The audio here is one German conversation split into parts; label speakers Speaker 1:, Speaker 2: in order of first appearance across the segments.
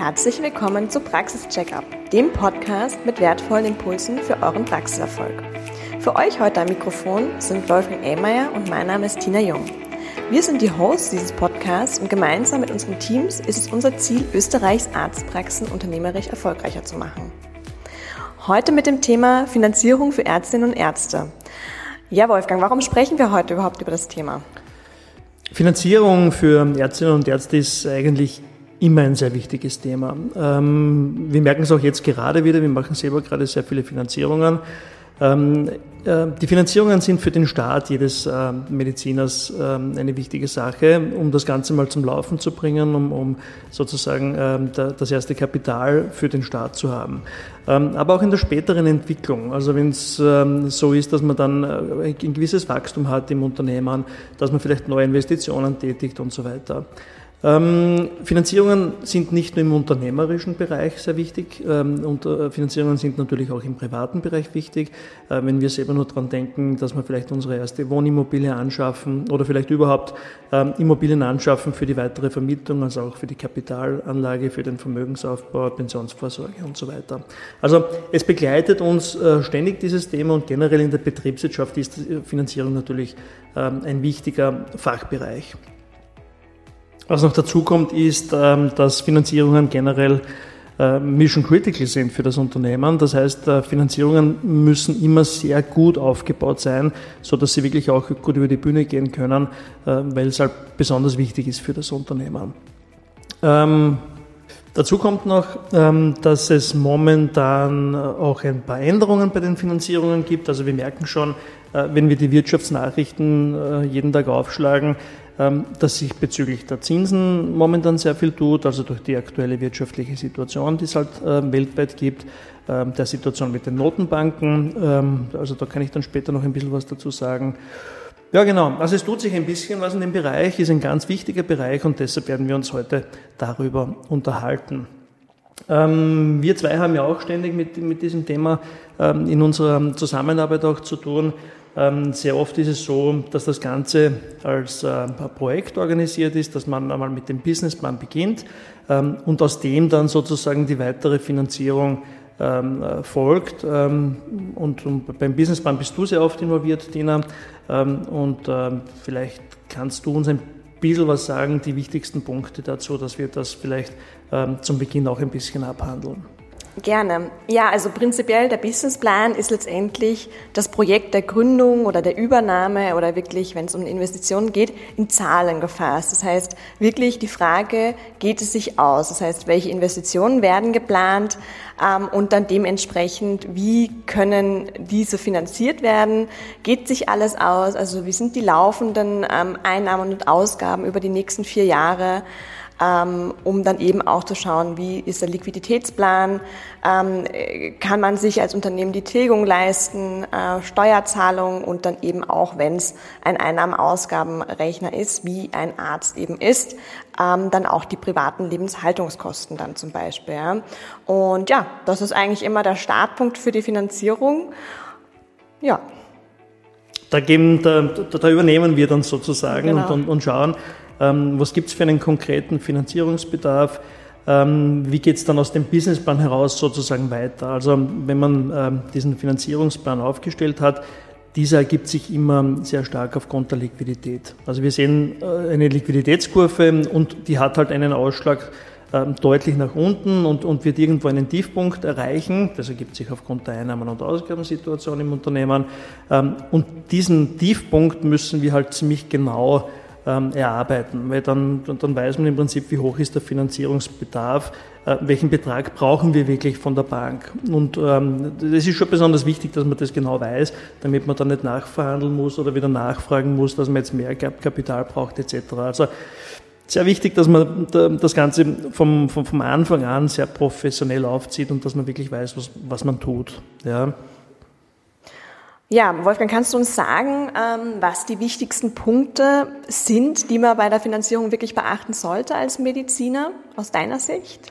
Speaker 1: herzlich willkommen zu Praxis Checkup, dem Podcast mit wertvollen Impulsen für euren Praxiserfolg. Für euch heute am Mikrofon sind Wolfgang Ehmeier und mein Name ist Tina Jung. Wir sind die Hosts dieses Podcasts und gemeinsam mit unseren Teams ist es unser Ziel, Österreichs Arztpraxen unternehmerisch erfolgreicher zu machen. Heute mit dem Thema Finanzierung für Ärztinnen und Ärzte. Ja, Wolfgang, warum sprechen wir heute überhaupt über das Thema?
Speaker 2: Finanzierung für Ärztinnen und Ärzte ist eigentlich immer ein sehr wichtiges Thema. Ähm, wir merken es auch jetzt gerade wieder, wir machen selber gerade sehr viele Finanzierungen. Ähm, äh, die Finanzierungen sind für den Staat jedes äh, Mediziners ähm, eine wichtige Sache, um das Ganze mal zum Laufen zu bringen, um, um sozusagen ähm, das erste Kapital für den Staat zu haben. Aber auch in der späteren Entwicklung, also wenn es so ist, dass man dann äh, ein gewisses Wachstum hat im Unternehmen, dass man vielleicht neue Investitionen tätigt und so weiter. Ähm, Finanzierungen sind nicht nur im unternehmerischen Bereich sehr wichtig, ähm, und äh, Finanzierungen sind natürlich auch im privaten Bereich wichtig. Äh, wenn wir selber nur daran denken, dass wir vielleicht unsere erste Wohnimmobilie anschaffen oder vielleicht überhaupt ähm, Immobilien anschaffen für die weitere Vermietung, also auch für die Kapitalanlage, für den Vermögensaufbau, Pensionsvorsorge und so weiter. Also es begleitet uns äh, ständig dieses Thema und generell in der Betriebswirtschaft ist Finanzierung natürlich ähm, ein wichtiger Fachbereich. Was noch dazu kommt, ist, ähm, dass Finanzierungen generell äh, mission critical sind für das Unternehmen. Das heißt, äh, Finanzierungen müssen immer sehr gut aufgebaut sein, so dass sie wirklich auch gut über die Bühne gehen können, äh, weil es halt besonders wichtig ist für das Unternehmen. Ähm, dazu kommt noch, ähm, dass es momentan auch ein paar Änderungen bei den Finanzierungen gibt. Also wir merken schon, wenn wir die Wirtschaftsnachrichten jeden Tag aufschlagen, dass sich bezüglich der Zinsen momentan sehr viel tut, also durch die aktuelle wirtschaftliche Situation, die es halt äh, weltweit gibt, ähm, der Situation mit den Notenbanken. Ähm, also da kann ich dann später noch ein bisschen was dazu sagen. Ja, genau. Also es tut sich ein bisschen was in dem Bereich, ist ein ganz wichtiger Bereich und deshalb werden wir uns heute darüber unterhalten. wir zwei haben ja auch ständig mit, mit diesem Thema in unserer Zusammenarbeit auch zu tun. Ähm, sehr oft ist es so, dass das Ganze als äh, Projekt organisiert ist, dass man einmal mit dem Businessplan beginnt ähm, und aus dem dann sozusagen die weitere Finanzierung ähm, äh, folgt. Und beim Businessplan bist du sehr oft involviert, Dina. Und vielleicht kannst du uns ein bisschen was sagen, die wichtigsten Punkte dazu, dass wir das vielleicht zum Beginn auch ein bisschen abhandeln.
Speaker 1: Gerne. Ja, also prinzipiell der Businessplan ist letztendlich das Projekt der Gründung oder der Übernahme oder wirklich, wenn es um Investitionen geht, in Zahlen gefasst. Das heißt, wirklich die Frage, geht es sich aus? Das heißt, welche Investitionen werden geplant ähm, und dann dementsprechend, wie können diese finanziert werden? Geht sich alles aus? Also wie sind die laufenden ähm, Einnahmen und Ausgaben über die nächsten vier Jahre? Ähm, um dann eben auch zu schauen, wie ist der Liquiditätsplan, ähm, kann man sich als Unternehmen die Tilgung leisten, äh, Steuerzahlungen und dann eben auch, wenn es ein Einnahmen-Ausgabenrechner ist, wie ein Arzt eben ist, ähm, dann auch die privaten Lebenshaltungskosten dann zum Beispiel. Und ja, das ist eigentlich immer der Startpunkt für die Finanzierung. Ja.
Speaker 2: Da, geben, da, da übernehmen wir dann sozusagen genau. und, und, schauen, ähm, was gibt es für einen konkreten Finanzierungsbedarf? Ähm, wie geht es dann aus dem Businessplan heraus sozusagen weiter? Also wenn man ähm, diesen Finanzierungsplan aufgestellt hat, dieser ergibt sich immer sehr stark aufgrund der Liquidität. Also wir sehen äh, eine Liquiditätskurve und die hat halt einen Ausschlag deutlich nach unten und, und wird irgendwo einen Tiefpunkt erreichen. Das ergibt sich aufgrund der Einnahmen- und Ausgabensituation im Unternehmen. Und diesen Tiefpunkt müssen wir halt ziemlich genau ähm, erarbeiten, weil dann, dann weiß man im Prinzip, wie hoch ist der Finanzierungsbedarf, äh, welchen Betrag brauchen wir wirklich von der Bank. Und ähm, das ist schon besonders wichtig, dass man das genau weiß, damit man dann nicht nachverhandeln muss oder wieder nachfragen muss, dass man jetzt mehr Kapital braucht etc. Also sehr wichtig, dass man das Ganze vom, vom, vom Anfang an sehr professionell aufzieht und dass man wirklich weiß, was, was man tut. Ja.
Speaker 1: Ja, Wolfgang, kannst du uns sagen, ähm, was die wichtigsten Punkte sind, die man bei der Finanzierung wirklich beachten sollte als Mediziner aus deiner Sicht?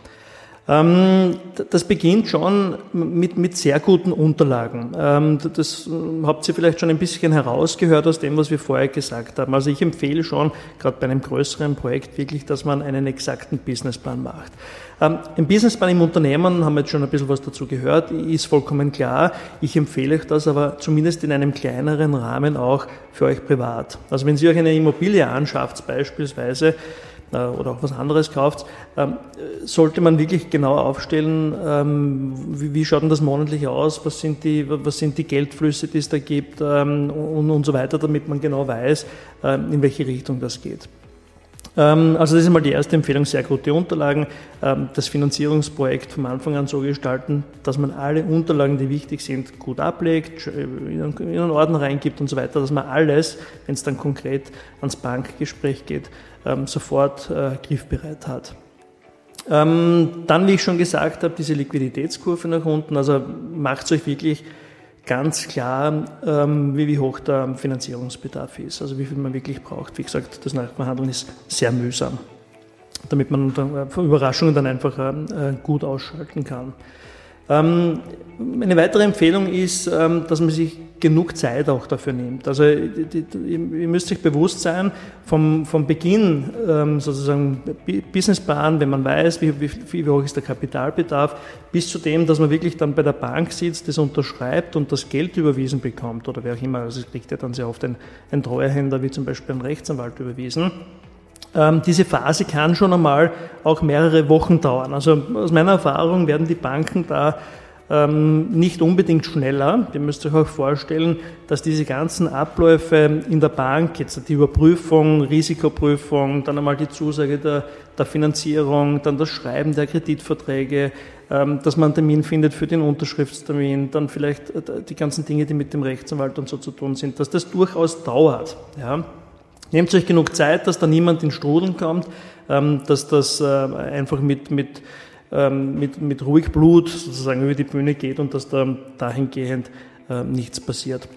Speaker 2: Ähm, das beginnt schon mit, mit sehr guten Unterlagen. Ähm, das habt ihr vielleicht schon ein bisschen herausgehört aus dem, was wir vorher gesagt haben. Also ich empfehle schon, gerade bei einem größeren Projekt, wirklich, dass man einen exakten Businessplan macht. Ähm, ein Businessplan im Unternehmen, haben wir jetzt schon ein bisschen was dazu gehört, ist vollkommen klar. Ich empfehle euch das aber zumindest in einem kleineren Rahmen auch für euch privat. Also wenn Sie euch eine Immobilie anschafft beispielsweise, äh, oder auch was anderes kauft, ähm, sollte man wirklich genau aufstellen, ähm, wie, schaut denn das monatlich aus, was sind die, was sind die Geldflüsse, die es da gibt ähm, und, und so weiter, damit man genau weiß, in welche Richtung das geht. Also das ist mal die erste Empfehlung, sehr gute Unterlagen. Das Finanzierungsprojekt vom Anfang an so gestalten, dass man alle Unterlagen, die wichtig sind, gut ablegt, in einen Ordner reingibt und so weiter, dass man alles, wenn es dann konkret ans Bankgespräch geht, ähm, sofort äh, griffbereit hat. Ähm, dann, wie ich schon gesagt habe, diese Liquiditätskurve nach unten, also macht euch wirklich ganz klar, ähm, wie, wie hoch der Finanzierungsbedarf ist, also wie viel man wirklich braucht. Wie gesagt, das Nachverhandeln ist sehr mühsam, damit man äh, Überraschungen dann einfach äh, gut ausschalten kann. Ähm, eine weitere Empfehlung ist, ähm, dass man sich genug Zeit auch dafür nimmt. Also ihr müsst euch bewusst sein, vom, vom Beginn ähm, sozusagen Businessplan, wenn man weiß, wie, wie, wie hoch ist der Kapitalbedarf, bis zu dem, dass man wirklich dann bei der Bank sitzt, das unterschreibt und das Geld überwiesen bekommt oder wer auch immer. Also es kriegt ja dann sehr oft ein, ein Treuhänder wie zum Beispiel ein Rechtsanwalt überwiesen. Ähm, diese Phase kann schon einmal auch mehrere Wochen dauern. Also aus meiner Erfahrung werden die Banken da ähm, nicht unbedingt schneller. Ihr müsst euch auch vorstellen, dass diese ganzen Abläufe in der Bank, jetzt die Überprüfung, Risikoprüfung, dann einmal die Zusage der, der Finanzierung, dann das Schreiben der Kreditverträge, ähm, dass man einen Termin findet für den Unterschriftstermin, dann vielleicht äh, die ganzen Dinge, die mit dem Rechtsanwalt und so zu tun sind, dass das durchaus dauert. Ja. Nehmt euch genug Zeit, dass da niemand in Strudeln kommt, ähm, dass das äh, einfach mit, mit, ähm, mit, mit ruhig Blut sozusagen über die Bühne geht und dass da dahingehend äh, nichts passiert.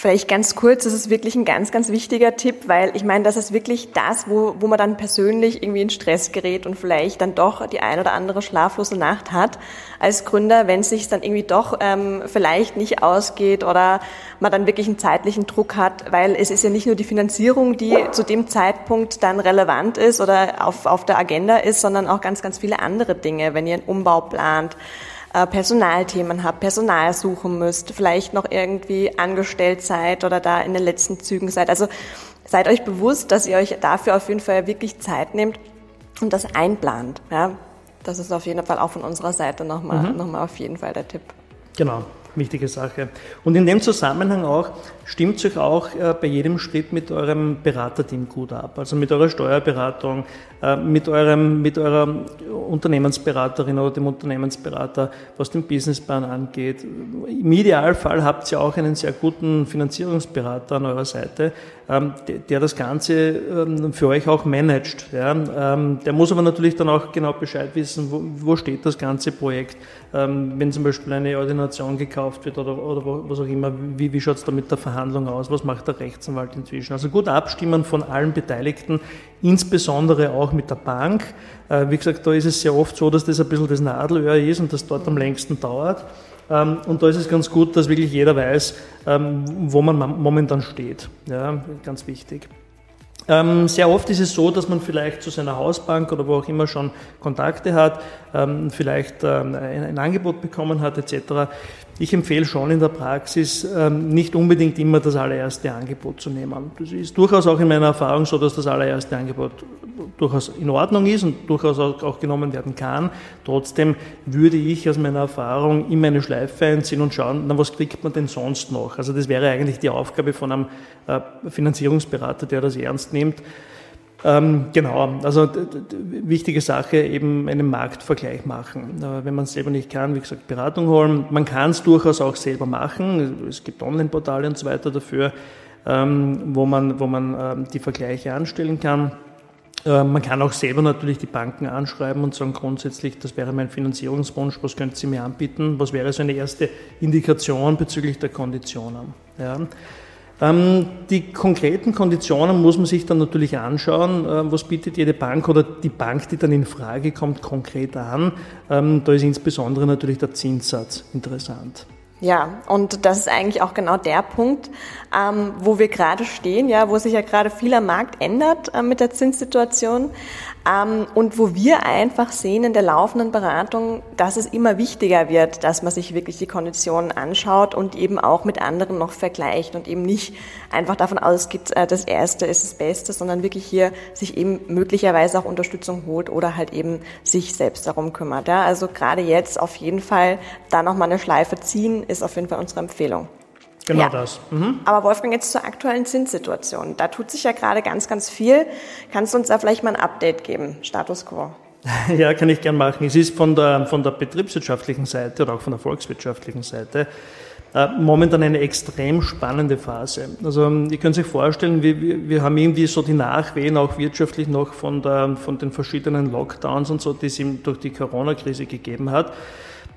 Speaker 1: Vielleicht ganz kurz, das ist wirklich ein ganz, ganz wichtiger Tipp, weil ich meine, das ist wirklich das, wo, wo man dann persönlich irgendwie in Stress gerät und vielleicht dann doch die ein oder andere schlaflose Nacht hat als Gründer, wenn es sich dann irgendwie doch ähm, vielleicht nicht ausgeht oder man dann wirklich einen zeitlichen Druck hat, weil es ist ja nicht nur die Finanzierung, die zu dem Zeitpunkt dann relevant ist oder auf, auf der Agenda ist, sondern auch ganz, ganz viele andere Dinge, wenn ihr einen Umbau plant Personalthemen habt, Personal suchen müsst, vielleicht noch irgendwie angestellt seid oder da in den letzten Zügen seid. Also seid euch bewusst, dass ihr euch dafür auf jeden Fall wirklich Zeit nehmt und das einplant. Ja? Das ist auf jeden Fall auch von unserer Seite nochmal mhm. noch mal auf jeden Fall der Tipp.
Speaker 2: Genau wichtige Sache. Und in dem Zusammenhang auch, stimmt euch auch äh, bei jedem Schritt mit eurem Beraterteam gut ab. Also mit eurer Steuerberatung, äh, mit, eurem, mit eurer Unternehmensberaterin oder dem Unternehmensberater, was den Businessplan angeht. Im Idealfall habt ihr auch einen sehr guten Finanzierungsberater an eurer Seite, ähm, der das Ganze ähm, für euch auch managt. Ähm, der muss aber natürlich dann auch genau Bescheid wissen, wo steht das ganze Projekt. Wenn zum Beispiel eine Ordination gekauft wird oder, oder was auch immer, wie, wie schaut es da mit der Verhandlung aus, was macht der Rechtsanwalt inzwischen. Also gut abstimmen von allen Beteiligten, insbesondere auch mit der Bank. Äh, wie gesagt, da ist es sehr oft so, dass das ein bisschen das Nadelöhr ist und das dort am längsten dauert. Ähm, und da ist es ganz gut, dass wirklich jeder weiß, ähm, wo man momentan steht. Ja, ganz wichtig. Ähm, sehr oft ist es so, dass man vielleicht zu seiner Hausbank oder wo auch immer schon Kontakte hat, vielleicht ein Angebot bekommen hat etc. Ich empfehle schon in der Praxis ähm, nicht unbedingt immer das allererste Angebot zu nehmen. Das ist durchaus auch in meiner Erfahrung so, dass das allererste Angebot durchaus in Ordnung ist und durchaus auch genommen werden kann. Trotzdem würde ich aus meiner Erfahrung immer eine Schleife einziehen und schauen, na, was kriegt man denn sonst noch? Also das wäre eigentlich die Aufgabe von einem äh, Finanzierungsberater, der das ernst nimmt. Ähm, genau, also wichtige Sache, eben einen Marktvergleich machen. Äh, wenn man es selber nicht kann, wie gesagt, Beratung holen. Man kann es durchaus auch selber machen. Es gibt Online-Portale und so weiter dafür, ähm, wo man, wo man ähm, die Vergleiche anstellen kann. Äh, man kann auch selber natürlich die Banken anschreiben und sagen, grundsätzlich, das wäre mein Finanzierungswunsch, was könnten Sie mir anbieten? Was wäre so eine erste Indikation bezüglich der Konditionen? Ja. Ähm, die konkreten Konditionen muss man sich dann natürlich anschauen. Äh, was bietet jede Bank oder die Bank, die dann in Frage kommt, konkret an? Ähm, da ist insbesondere natürlich der Zinssatz interessant.
Speaker 1: Ja, und das ist eigentlich auch genau der Punkt, ähm, wo wir gerade stehen, ja, wo sich ja gerade viel am Markt ändert äh, mit der Zinssituation. Ähm, und wo wir einfach sehen in der laufenden Beratung, dass es immer wichtiger wird, dass man sich wirklich die Konditionen anschaut und eben auch mit anderen noch vergleicht und eben nicht einfach davon ausgeht, äh, das Erste ist das Beste, sondern wirklich hier sich eben möglicherweise auch Unterstützung holt oder halt eben sich selbst darum kümmert. Also gerade jetzt auf jeden Fall da nochmal eine Schleife ziehen, ist auf jeden Fall unsere Empfehlung.
Speaker 2: Genau ja. das.
Speaker 1: Mhm. Aber Wolfgang, jetzt zur aktuellen Zinssituation. Da tut sich ja gerade ganz, ganz viel. Kannst du uns da vielleicht mal ein Update geben? Status quo.
Speaker 2: Ja, kann ich gern machen. Es ist von der, von der betriebswirtschaftlichen Seite oder auch von der volkswirtschaftlichen Seite äh, momentan eine extrem spannende Phase. Also ihr könnt euch vorstellen, wir, wir haben irgendwie so die Nachwehen auch wirtschaftlich noch von, der, von den verschiedenen Lockdowns und so, die es durch die Corona-Krise gegeben hat.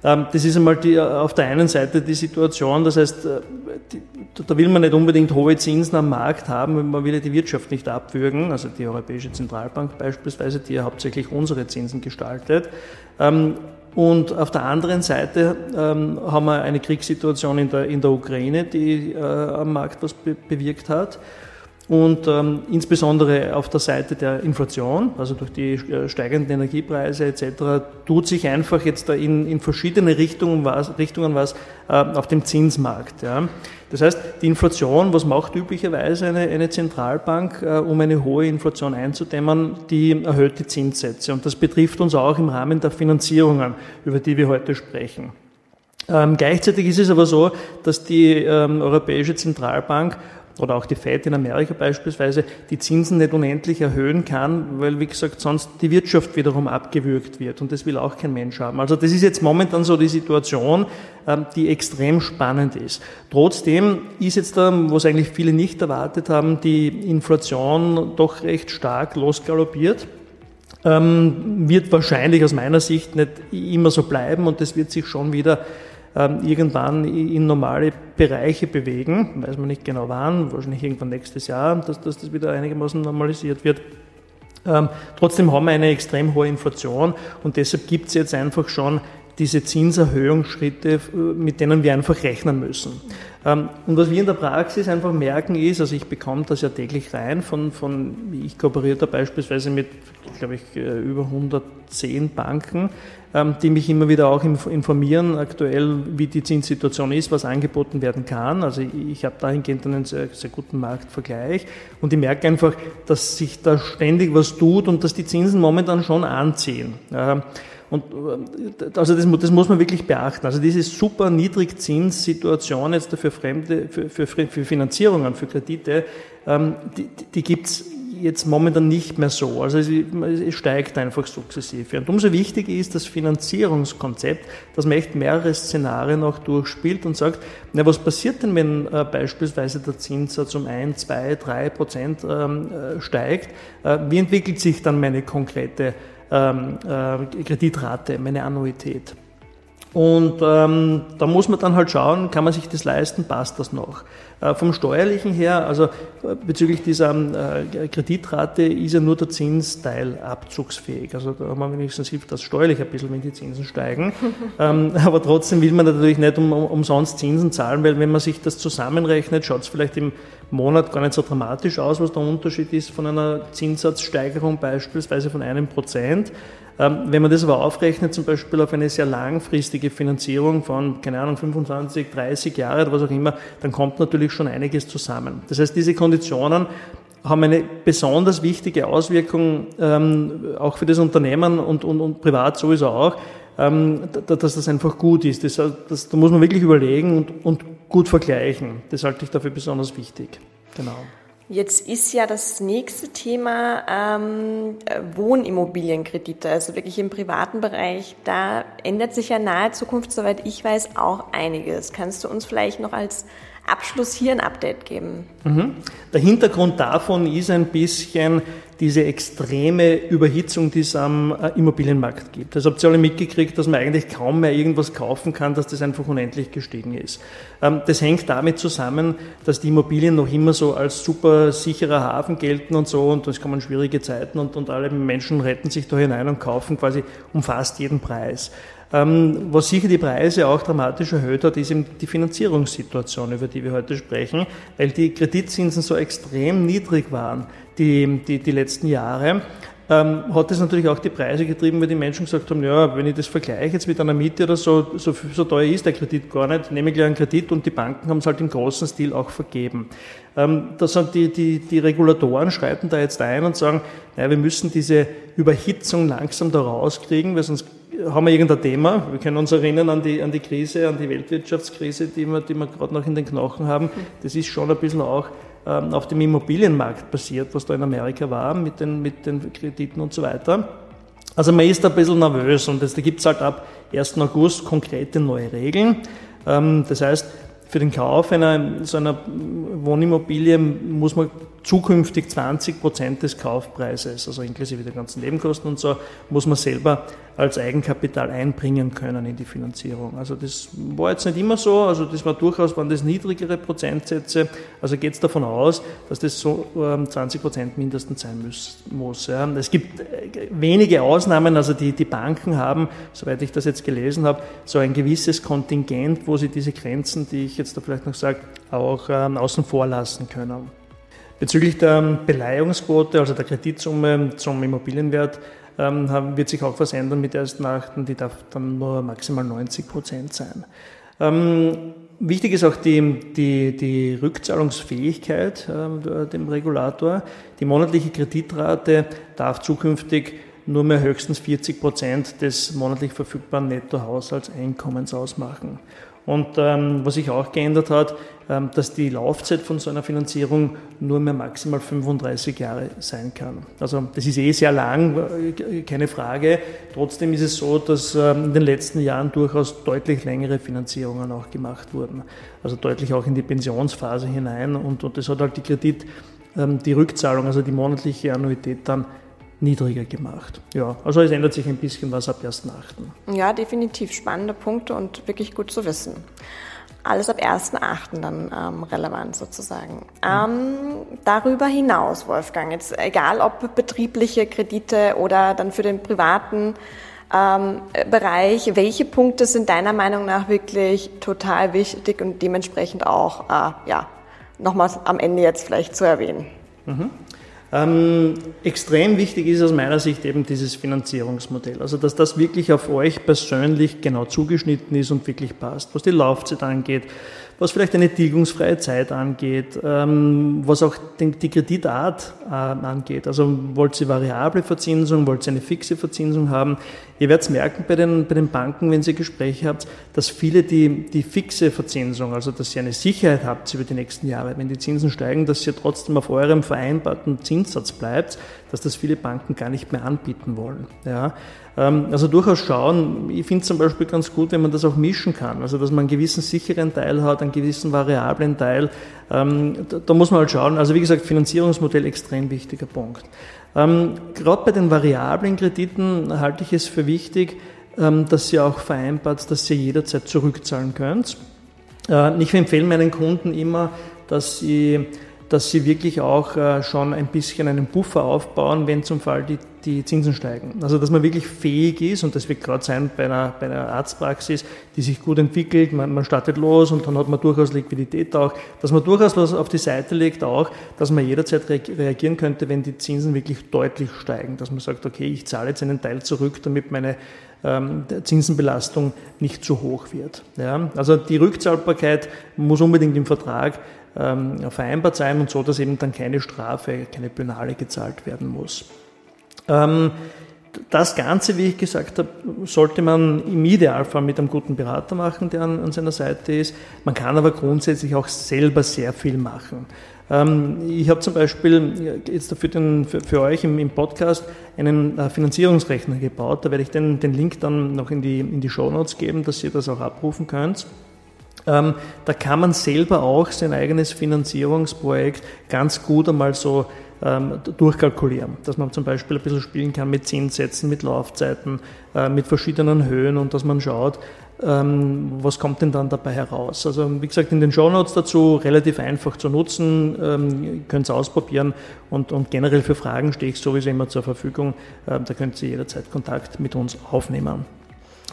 Speaker 2: Ähm, das ist einmal die, auf der einen Seite die Situation, das heißt, äh, die, da will man nicht unbedingt hohe Zinsen am Markt haben, man will die Wirtschaft nicht abwürgen, also die Europäische Zentralbank beispielsweise, die ja hauptsächlich unsere Zinsen gestaltet. Ähm, und auf der anderen Seite ähm, haben wir eine Kriegssituation in der, in der Ukraine, die äh, am Markt was be bewirkt hat. Und ähm, insbesondere auf der Seite der Inflation, also durch die äh, steigenden Energiepreise etc., tut sich einfach jetzt da in, in verschiedene Richtungen was, Richtungen was äh, auf dem Zinsmarkt. Ja. Das heißt, die Inflation, was macht üblicherweise eine, eine Zentralbank, äh, um eine hohe Inflation einzudämmen, die erhöht die Zinssätze. Und das betrifft uns auch im Rahmen der Finanzierungen, über die wir heute sprechen. Ähm, gleichzeitig ist es aber so, dass die ähm, Europäische Zentralbank oder auch die Fed in Amerika beispielsweise die Zinsen nicht unendlich erhöhen kann, weil, wie gesagt, sonst die Wirtschaft wiederum abgewürgt wird und das will auch kein Mensch haben. Also das ist jetzt momentan so die Situation, ähm, die extrem spannend ist. Trotzdem ist jetzt da, was eigentlich viele nicht erwartet haben, die Inflation doch recht stark losgaloppiert. Ähm, wird wahrscheinlich aus meiner Sicht nicht immer so bleiben und das wird sich schon wieder ähm, irgendwann in normale Bereiche bewegen. Weiß man nicht genau wann, wahrscheinlich irgendwann nächstes Jahr, dass, dass das wieder einigermaßen normalisiert wird. Ähm, trotzdem haben wir eine extrem hohe Inflation und deshalb gibt es jetzt einfach schon diese Zinserhöhungsschritte, mit denen wir einfach rechnen müssen. Ähm, und was wir in der Praxis einfach merken ist, also ich bekomme das ja täglich rein von, von ich kooperiere da beispielsweise mit, glaube ich, äh, über 110 Banken, ähm, die mich immer wieder auch informieren, aktuell, wie die Zinssituation ist, was angeboten werden kann. Also ich habe dahingehend einen sehr, sehr guten Marktvergleich und ich merke einfach, dass sich da ständig was tut und dass die Zinsen momentan schon anziehen. Und äh, also das, das, muss man wirklich beachten. Also diese super Niedrigzinssituation jetzt für Fremde, für, für, für Finanzierungen, für Kredite, ähm, die, die gibt's jetzt momentan nicht mehr so. Also es, es, steigt einfach sukzessive. Und umso wichtiger ist das Finanzierungskonzept, dass man echt mehrere Szenarien auch durchspielt und sagt, na, was passiert denn, wenn äh, beispielsweise der Zinssatz um ein, zwei, drei Prozent ähm, äh, steigt? Äh, wie entwickelt sich dann meine konkrete ähm, äh, Kreditrate, meine Annuität. Und ähm, da muss man dann halt schauen, kann man sich das leisten, passt das noch. Äh, vom Steuerlichen her, also äh, bezüglich dieser äh, Kreditrate ist ja nur der Zinsteil abzugsfähig. Also da haben wir wenigstens hilft das steuerlich ein bisschen, wenn die Zinsen steigen. ähm, aber trotzdem will man natürlich nicht um, um, umsonst Zinsen zahlen, weil wenn man sich das zusammenrechnet, schaut es vielleicht im Monat gar nicht so dramatisch aus, was der Unterschied ist von einer Zinssatzsteigerung beispielsweise von einem Prozent. Ähm, wenn man das aber aufrechnet, zum Beispiel auf eine sehr langfristige Finanzierung von, keine Ahnung, 25, 30 Jahre oder was auch immer, dann kommt natürlich schon einiges zusammen. Das heißt, diese Konditionen haben eine besonders wichtige Auswirkung ähm, auch für das Unternehmen und, und, und privat sowieso auch, ähm, dass das einfach gut ist. Das, das, da muss man wirklich überlegen und, und gut vergleichen. Das halte ich dafür besonders wichtig. Genau.
Speaker 1: Jetzt ist ja das nächste Thema ähm, Wohnimmobilienkredite, also wirklich im privaten Bereich. Da ändert sich ja nahe Zukunft, soweit ich weiß, auch einiges. Kannst du uns vielleicht noch als Abschluss hier ein Update geben.
Speaker 2: Mhm. Der Hintergrund davon ist ein bisschen diese extreme Überhitzung, die es am äh, Immobilienmarkt gibt. Das habt ihr alle mitgekriegt, dass man eigentlich kaum mehr irgendwas kaufen kann, dass das einfach unendlich gestiegen ist. Ähm, das hängt damit zusammen, dass die Immobilien noch immer so als super sicherer Hafen gelten und so und es kommen schwierige Zeiten und, und alle Menschen retten sich da hinein und kaufen quasi um fast jeden Preis. Ähm, was sicher die Preise auch dramatisch erhöht hat, ist eben die Finanzierungssituation, über die wir heute sprechen, weil die Kreditzinsen so extrem niedrig waren die, die, die letzten Jahre. Ähm, hat das natürlich auch die Preise getrieben, weil die Menschen gesagt haben, ja, wenn ich das vergleiche jetzt mit einer Miete oder so, so, so teuer ist der Kredit gar nicht, nehme ich gleich einen Kredit und die Banken haben es halt im großen Stil auch vergeben. Ähm, da sind die, die, die Regulatoren schreiten da jetzt ein und sagen, naja, wir müssen diese Überhitzung langsam da rauskriegen, weil sonst haben wir irgendein Thema. Wir können uns erinnern an die, an die Krise, an die Weltwirtschaftskrise, die wir, die wir gerade noch in den Knochen haben. Das ist schon ein bisschen auch ähm, auf dem Immobilienmarkt passiert, was da in Amerika war mit den, mit den Krediten und so weiter. Also man ist ein bisschen nervös und da gibt es halt ab 1. August konkrete neue Regeln. Ähm, das heißt, für den Kauf einer, so einer Wohnimmobilie muss man zukünftig 20 Prozent des Kaufpreises, also inklusive der ganzen Nebenkosten und so, muss man selber als Eigenkapital einbringen können in die Finanzierung. Also das war jetzt nicht immer so, also das war durchaus, waren das niedrigere Prozentsätze, also geht es davon aus, dass das so 20 ähm, Prozent mindestens sein muss. Es gibt äh, wenige Ausnahmen, also die, die Banken haben, soweit ich das jetzt gelesen habe, so ein gewisses Kontingent, wo sie diese Grenzen, die ich jetzt da vielleicht noch sage, auch ähm, außen vor lassen können. Bezüglich der Beleihungsquote, also der Kreditsumme zum Immobilienwert, ähm, wird sich auch was ändern mit ersten Achten, die darf dann nur maximal 90 Prozent sein. Ähm, wichtig ist auch die, die, die Rückzahlungsfähigkeit äh, dem Regulator. Die monatliche Kreditrate darf zukünftig nur mehr höchstens 40 Prozent des monatlich verfügbaren Nettohaushaltseinkommens ausmachen. Und ähm, was sich auch geändert hat, ähm, dass die Laufzeit von so einer Finanzierung nur mehr maximal 35 Jahre sein kann. Also das ist eh sehr lang, äh, keine Frage. Trotzdem ist es so, dass ähm, in den letzten Jahren durchaus deutlich längere Finanzierungen auch gemacht wurden. Also deutlich auch in die Pensionsphase hinein. Und, und das hat halt die Kredit, ähm, die Rückzahlung, also die monatliche Annuität dann niedriger gemacht. Ja, also es ändert sich ein bisschen was ab 1.8.
Speaker 1: Ja, definitiv spannende Punkte und wirklich gut zu wissen. Alles ab 1.8. dann ähm, relevant sozusagen. Ähm, darüber hinaus, Wolfgang, jetzt egal ob betriebliche Kredite oder dann für den privaten ähm, Bereich, welche Punkte sind deiner Meinung nach wirklich total wichtig und dementsprechend auch äh, ja, nochmal am Ende jetzt vielleicht zu erwähnen?
Speaker 2: Mhm. Ähm, extrem wichtig ist aus meiner Sicht eben dieses Finanzierungsmodell. Also, dass das wirklich auf euch persönlich genau zugeschnitten ist und wirklich passt, was die Laufzeit angeht, was vielleicht eine tilgungsfreie Zeit angeht, ähm, was auch die Kreditart äh, angeht. Also wollt ihr variable Verzinsung, wollt ihr eine fixe Verzinsung haben? Ihr werdet merken bei den, bei den Banken, wenn ihr Gespräche habt, dass viele die, die fixe Verzinsung, also dass ihr eine Sicherheit habt über die nächsten Jahre, wenn die Zinsen steigen, dass ihr trotzdem auf eurem vereinbarten Zinssatz bleibt, dass das viele Banken gar nicht mehr anbieten wollen. Ja? Ähm, also durchaus schauen. Ich finde zum Beispiel ganz gut, wenn man das auch mischen kann. Also dass man einen gewissen sicheren Teil hat, einen gewissen variablen Teil. Ähm, da, muss man halt schauen. Also wie gesagt, Finanzierungsmodell extrem wichtiger Punkt. Ähm, gerade bei den variablen Krediten halte ich es für wichtig, dass ihr auch vereinbart, dass ihr jederzeit zurückzahlen könnt. Äh, ich empfehle meinen Kunden immer, dass sie dass sie wirklich auch äh, schon ein bisschen einen Buffer aufbauen, wenn zum Fall die, die Zinsen steigen. Also dass man wirklich fähig ist, und das wird gerade sein bei einer, bei einer Arztpraxis, die sich gut entwickelt, man, man startet los und dann hat man durchaus Liquidität auch, dass man durchaus was auf die Seite legt auch, dass man jederzeit reagieren könnte, wenn die Zinsen wirklich deutlich steigen, dass man sagt, okay, ich zahle jetzt einen Teil zurück, damit meine ähm, Zinsenbelastung nicht zu hoch wird. Ja? Also die Rückzahlbarkeit muss unbedingt im Vertrag ähm, vereinbart sein und so, dass eben dann keine Strafe, keine Penale gezahlt werden muss. Ähm, das Ganze, wie ich gesagt habe, sollte man im Idealfall mit einem guten Berater machen, der an, an seiner Seite ist. Man kann aber grundsätzlich auch selber sehr viel machen. Ähm, ich habe zum Beispiel jetzt für, den, für, für euch im, im, Podcast einen äh, Finanzierungsrechner gebaut. Da werde ich den, den Link dann noch in die, in die Show Notes geben, dass ihr das auch abrufen könnt. Ähm, da kann man selber auch sein eigenes Finanzierungsprojekt ganz gut einmal so ähm, durchkalkulieren, dass man zum Beispiel ein bisschen spielen kann mit Zinssätzen, mit Laufzeiten, äh, mit verschiedenen Höhen und dass man schaut, ähm, was kommt denn dann dabei heraus. Also wie gesagt, in den Show Notes dazu relativ einfach zu nutzen, ähm, könnt ihr ausprobieren und, und generell für Fragen stehe ich sowieso immer zur Verfügung. Äh, da könnt ihr jederzeit Kontakt mit uns aufnehmen.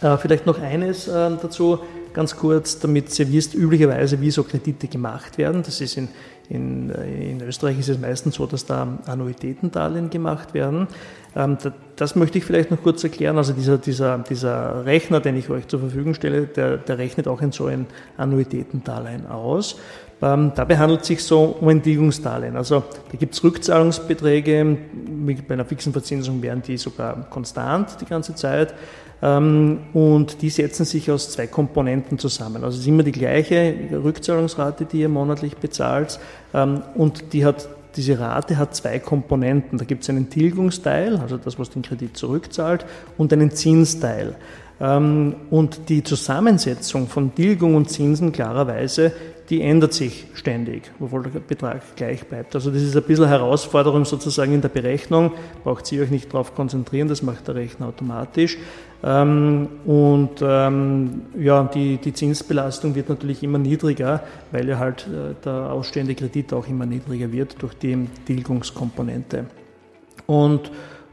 Speaker 2: Äh, vielleicht noch eines äh, dazu, ganz kurz, damit ihr wisst, üblicherweise, wie so Kredite gemacht werden. Das ist in, in, in Österreich ist es meistens so, dass da Annuitätendarlehen gemacht werden. Ähm, das möchte ich vielleicht noch kurz erklären. Also dieser, dieser, dieser Rechner, den ich euch zur Verfügung stelle, der, der rechnet auch in so ein Annuitätendarlehen aus. Ähm, dabei handelt es sich so um ein Tilgungsdarlehen. Also da gibt es Rückzahlungsbeträge, bei einer fixen Verzinsung wären die sogar konstant die ganze Zeit. Ähm, und die setzen sich aus zwei Komponenten zusammen. Also es ist immer die gleiche Rückzahlungsrate, die ihr monatlich bezahlt. Ähm, und die hat diese Rate hat zwei Komponenten. Da gibt es einen Tilgungsteil, also das, was den Kredit zurückzahlt, und einen Zinsteil. Ähm, und die Zusammensetzung von Tilgung und Zinsen klarerweise die ändert sich ständig, obwohl der Betrag gleich bleibt. Also das ist ein bisschen Herausforderung sozusagen in der Berechnung. Braucht Sie euch nicht darauf konzentrieren, das macht der Rechner automatisch. Ähm, und ähm, ja, die, die Zinsbelastung wird natürlich immer niedriger, weil ja halt äh, der ausstehende Kredit auch immer niedriger wird durch die Tilgungskomponente. Und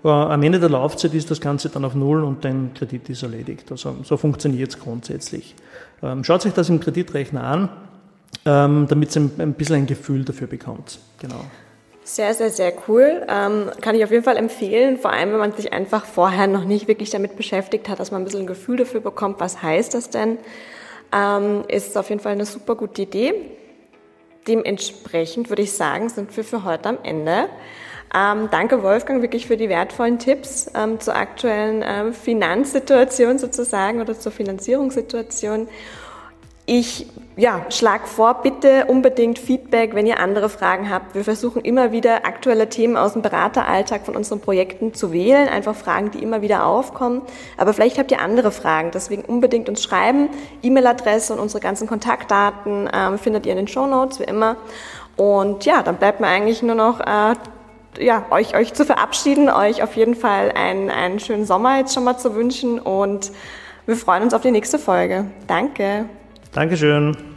Speaker 2: am Ende der Laufzeit ist das Ganze dann auf Null und dein Kredit ist erledigt. Also so funktioniert es grundsätzlich. Ähm, schaut euch das im Kreditrechner an ähm, damit ihr ein, bisschen ein Gefühl dafür bekommt. Genau.
Speaker 1: Sehr, sehr, sehr cool. Ähm, kann ich auf jeden Fall empfehlen, vor allem wenn man sich einfach vorher noch nicht wirklich damit beschäftigt hat, dass man ein bisschen ein Gefühl dafür bekommt, was heißt das denn, ist auf jeden Fall eine super gute Idee. Dementsprechend würde ich sagen, sind wir für heute am Ende. Ähm, danke Wolfgang wirklich für die wertvollen Tipps ähm, zur aktuellen ähm, Finanzsituation sozusagen oder zur Finanzierungssituation. Ich ja, schlag vor, bitte unbedingt Feedback, wenn ihr andere Fragen habt. Wir versuchen immer wieder aktuelle Themen aus dem Berateralltag von unseren Projekten zu wählen, einfach Fragen, die immer wieder aufkommen. Aber vielleicht habt ihr andere Fragen, deswegen unbedingt uns schreiben. E-Mail-Adresse und unsere ganzen Kontaktdaten ähm, findet ihr in den Show Notes wie immer. Und ja, dann bleibt mir eigentlich nur noch äh, ja, euch, euch zu verabschieden, euch auf jeden Fall einen, einen schönen Sommer jetzt schon mal zu wünschen und wir freuen uns auf die nächste Folge. Danke.
Speaker 2: Dankeschön.